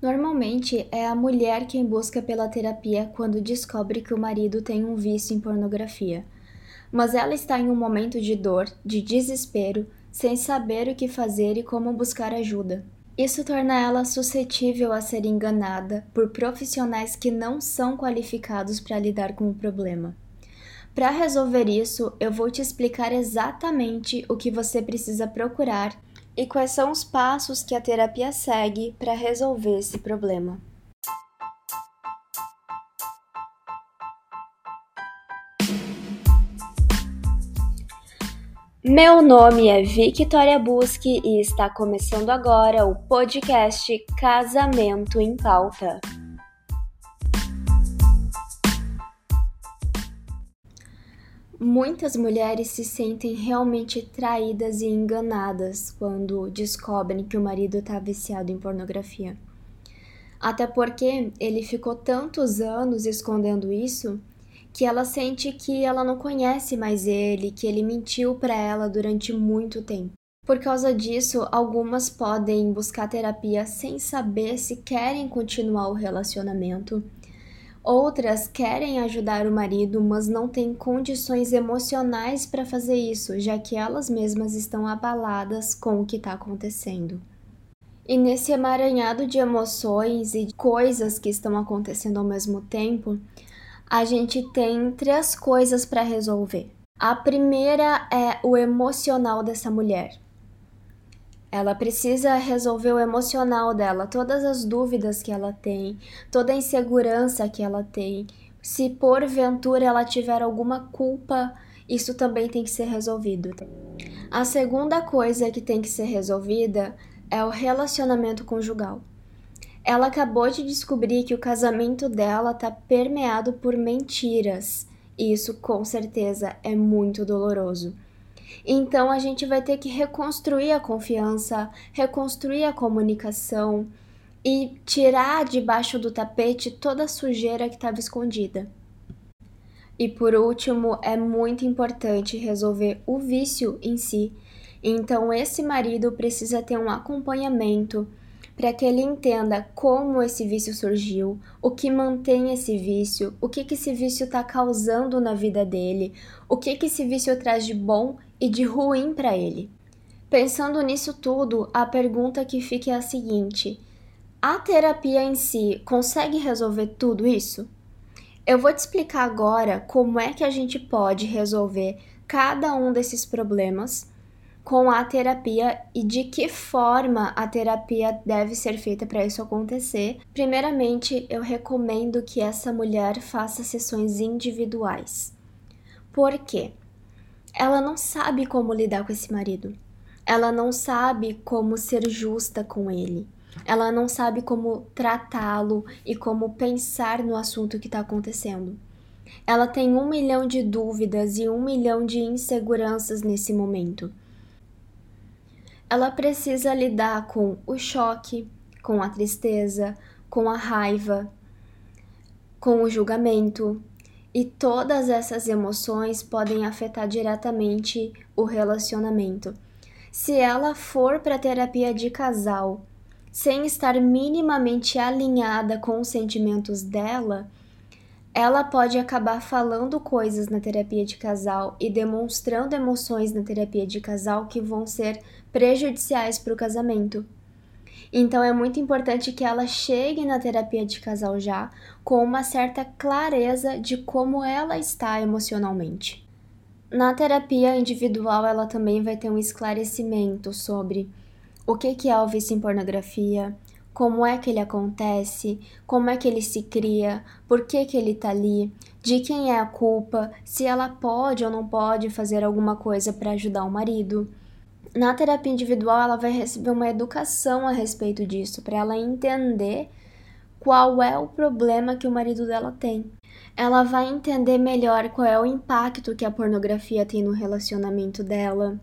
Normalmente é a mulher quem busca pela terapia quando descobre que o marido tem um vício em pornografia. Mas ela está em um momento de dor, de desespero, sem saber o que fazer e como buscar ajuda. Isso torna ela suscetível a ser enganada por profissionais que não são qualificados para lidar com o problema. Para resolver isso, eu vou te explicar exatamente o que você precisa procurar e quais são os passos que a terapia segue para resolver esse problema. Meu nome é Victoria Busque e está começando agora o podcast Casamento em Pauta. Muitas mulheres se sentem realmente traídas e enganadas quando descobrem que o marido está viciado em pornografia. Até porque ele ficou tantos anos escondendo isso que ela sente que ela não conhece mais ele, que ele mentiu para ela durante muito tempo. Por causa disso, algumas podem buscar terapia sem saber se querem continuar o relacionamento. Outras querem ajudar o marido, mas não têm condições emocionais para fazer isso, já que elas mesmas estão abaladas com o que está acontecendo. E nesse emaranhado de emoções e coisas que estão acontecendo ao mesmo tempo, a gente tem três coisas para resolver. A primeira é o emocional dessa mulher. Ela precisa resolver o emocional dela, todas as dúvidas que ela tem, toda a insegurança que ela tem. Se porventura ela tiver alguma culpa, isso também tem que ser resolvido. A segunda coisa que tem que ser resolvida é o relacionamento conjugal. Ela acabou de descobrir que o casamento dela está permeado por mentiras, e isso com certeza é muito doloroso. Então a gente vai ter que reconstruir a confiança, reconstruir a comunicação e tirar debaixo do tapete toda a sujeira que estava escondida. E por último, é muito importante resolver o vício em si. Então esse marido precisa ter um acompanhamento para que ele entenda como esse vício surgiu, o que mantém esse vício, o que, que esse vício está causando na vida dele, o que, que esse vício traz de bom e de ruim para ele. Pensando nisso tudo, a pergunta que fica é a seguinte: a terapia em si consegue resolver tudo isso? Eu vou te explicar agora como é que a gente pode resolver cada um desses problemas com a terapia e de que forma a terapia deve ser feita para isso acontecer. Primeiramente, eu recomendo que essa mulher faça sessões individuais. Por quê? Ela não sabe como lidar com esse marido. Ela não sabe como ser justa com ele. Ela não sabe como tratá-lo e como pensar no assunto que está acontecendo. Ela tem um milhão de dúvidas e um milhão de inseguranças nesse momento ela precisa lidar com o choque, com a tristeza, com a raiva, com o julgamento, e todas essas emoções podem afetar diretamente o relacionamento. Se ela for para terapia de casal sem estar minimamente alinhada com os sentimentos dela, ela pode acabar falando coisas na terapia de casal e demonstrando emoções na terapia de casal que vão ser prejudiciais para o casamento. Então é muito importante que ela chegue na terapia de casal já com uma certa clareza de como ela está emocionalmente. Na terapia individual, ela também vai ter um esclarecimento sobre o que é o vício em pornografia, como é que ele acontece, como é que ele se cria, por que, que ele tá ali, de quem é a culpa, se ela pode ou não pode fazer alguma coisa para ajudar o marido. Na terapia individual, ela vai receber uma educação a respeito disso, para ela entender qual é o problema que o marido dela tem. Ela vai entender melhor qual é o impacto que a pornografia tem no relacionamento dela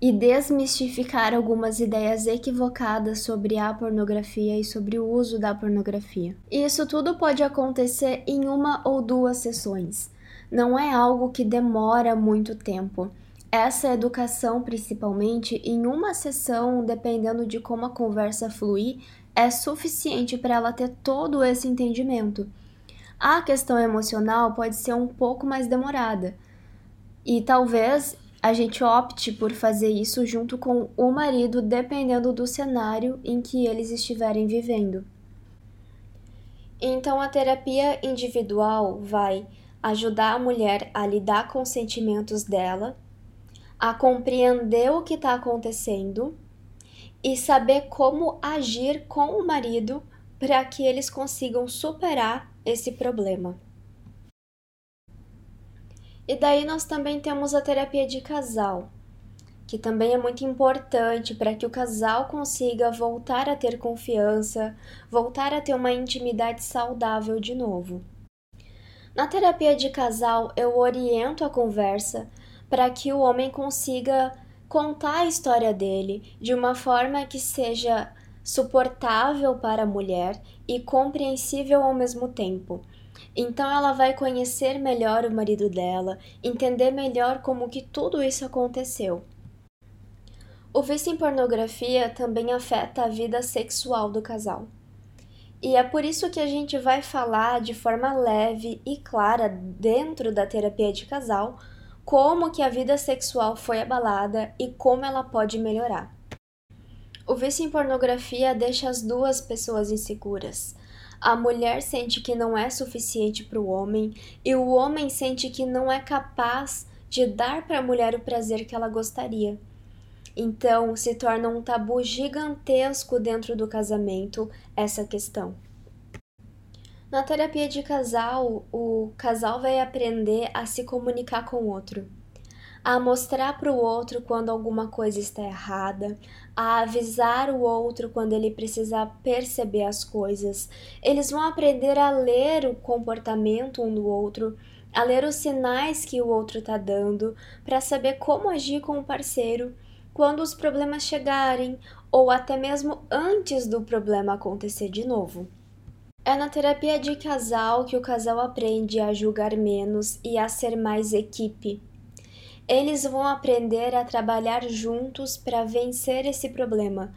e desmistificar algumas ideias equivocadas sobre a pornografia e sobre o uso da pornografia. Isso tudo pode acontecer em uma ou duas sessões. Não é algo que demora muito tempo essa educação, principalmente em uma sessão, dependendo de como a conversa fluir, é suficiente para ela ter todo esse entendimento. A questão emocional pode ser um pouco mais demorada. E talvez a gente opte por fazer isso junto com o marido, dependendo do cenário em que eles estiverem vivendo. Então, a terapia individual vai ajudar a mulher a lidar com os sentimentos dela, a compreender o que está acontecendo e saber como agir com o marido para que eles consigam superar esse problema. E daí nós também temos a terapia de casal, que também é muito importante para que o casal consiga voltar a ter confiança, voltar a ter uma intimidade saudável de novo. Na terapia de casal, eu oriento a conversa para que o homem consiga contar a história dele de uma forma que seja suportável para a mulher e compreensível ao mesmo tempo. Então ela vai conhecer melhor o marido dela, entender melhor como que tudo isso aconteceu. O vício em pornografia também afeta a vida sexual do casal. E é por isso que a gente vai falar de forma leve e clara dentro da terapia de casal como que a vida sexual foi abalada e como ela pode melhorar. O vício em pornografia deixa as duas pessoas inseguras. A mulher sente que não é suficiente para o homem e o homem sente que não é capaz de dar para a mulher o prazer que ela gostaria. Então, se torna um tabu gigantesco dentro do casamento essa questão. Na terapia de casal, o casal vai aprender a se comunicar com o outro, a mostrar para o outro quando alguma coisa está errada, a avisar o outro quando ele precisa perceber as coisas. Eles vão aprender a ler o comportamento um do outro, a ler os sinais que o outro está dando, para saber como agir com o parceiro quando os problemas chegarem ou até mesmo antes do problema acontecer de novo. É na terapia de casal que o casal aprende a julgar menos e a ser mais equipe. Eles vão aprender a trabalhar juntos para vencer esse problema,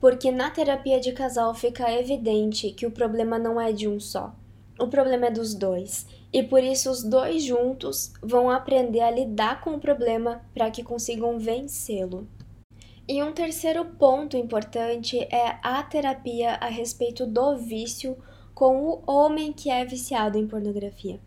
porque na terapia de casal fica evidente que o problema não é de um só. O problema é dos dois, e por isso os dois juntos vão aprender a lidar com o problema para que consigam vencê-lo. E um terceiro ponto importante é a terapia a respeito do vício com o homem que é viciado em pornografia.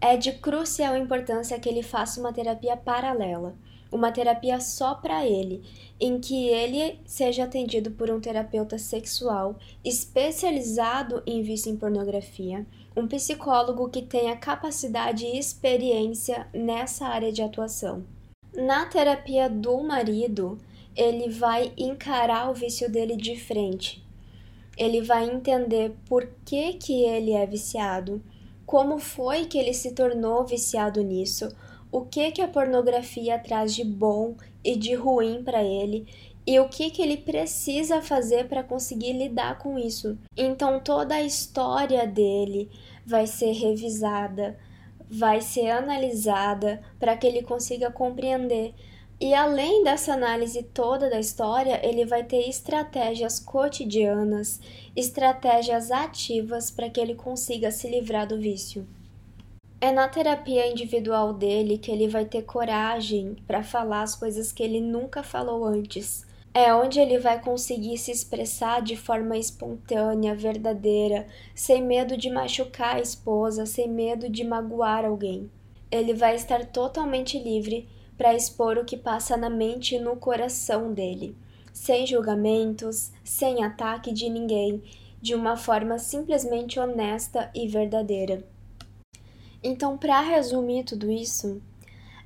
É de crucial importância que ele faça uma terapia paralela, uma terapia só para ele, em que ele seja atendido por um terapeuta sexual especializado em vício em pornografia, um psicólogo que tenha capacidade e experiência nessa área de atuação. Na terapia do marido, ele vai encarar o vício dele de frente, ele vai entender por que, que ele é viciado, como foi que ele se tornou viciado nisso, o que, que a pornografia traz de bom e de ruim para ele e o que, que ele precisa fazer para conseguir lidar com isso. Então, toda a história dele vai ser revisada, vai ser analisada para que ele consiga compreender e além dessa análise toda da história, ele vai ter estratégias cotidianas, estratégias ativas para que ele consiga se livrar do vício. É na terapia individual dele que ele vai ter coragem para falar as coisas que ele nunca falou antes. É onde ele vai conseguir se expressar de forma espontânea, verdadeira, sem medo de machucar a esposa, sem medo de magoar alguém. Ele vai estar totalmente livre para expor o que passa na mente e no coração dele, sem julgamentos, sem ataque de ninguém, de uma forma simplesmente honesta e verdadeira. Então, para resumir tudo isso,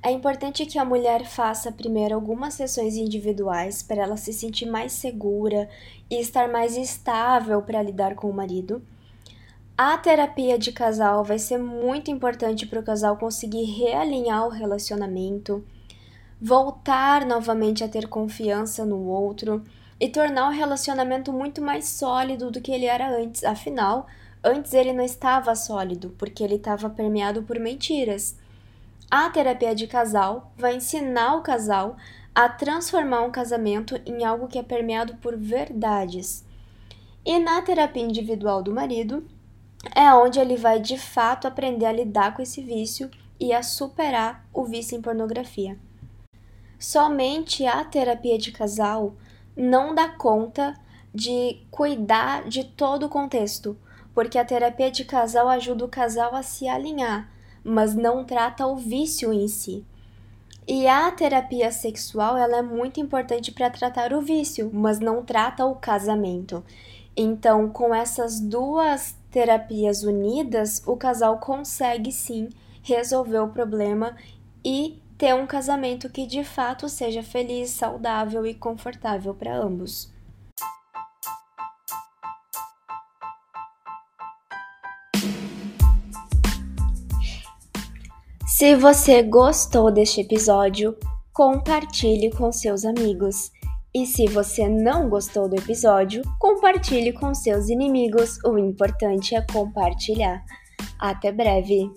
é importante que a mulher faça primeiro algumas sessões individuais para ela se sentir mais segura e estar mais estável para lidar com o marido. A terapia de casal vai ser muito importante para o casal conseguir realinhar o relacionamento, voltar novamente a ter confiança no outro e tornar o relacionamento muito mais sólido do que ele era antes. Afinal, antes ele não estava sólido, porque ele estava permeado por mentiras. A terapia de casal vai ensinar o casal a transformar um casamento em algo que é permeado por verdades. E na terapia individual do marido é onde ele vai de fato aprender a lidar com esse vício e a superar o vício em pornografia. Somente a terapia de casal não dá conta de cuidar de todo o contexto, porque a terapia de casal ajuda o casal a se alinhar, mas não trata o vício em si. E a terapia sexual ela é muito importante para tratar o vício, mas não trata o casamento. Então, com essas duas terapias unidas, o casal consegue sim resolver o problema e ter um casamento que de fato seja feliz, saudável e confortável para ambos. Se você gostou deste episódio, compartilhe com seus amigos. E se você não gostou do episódio, compartilhe com seus inimigos. O importante é compartilhar. Até breve!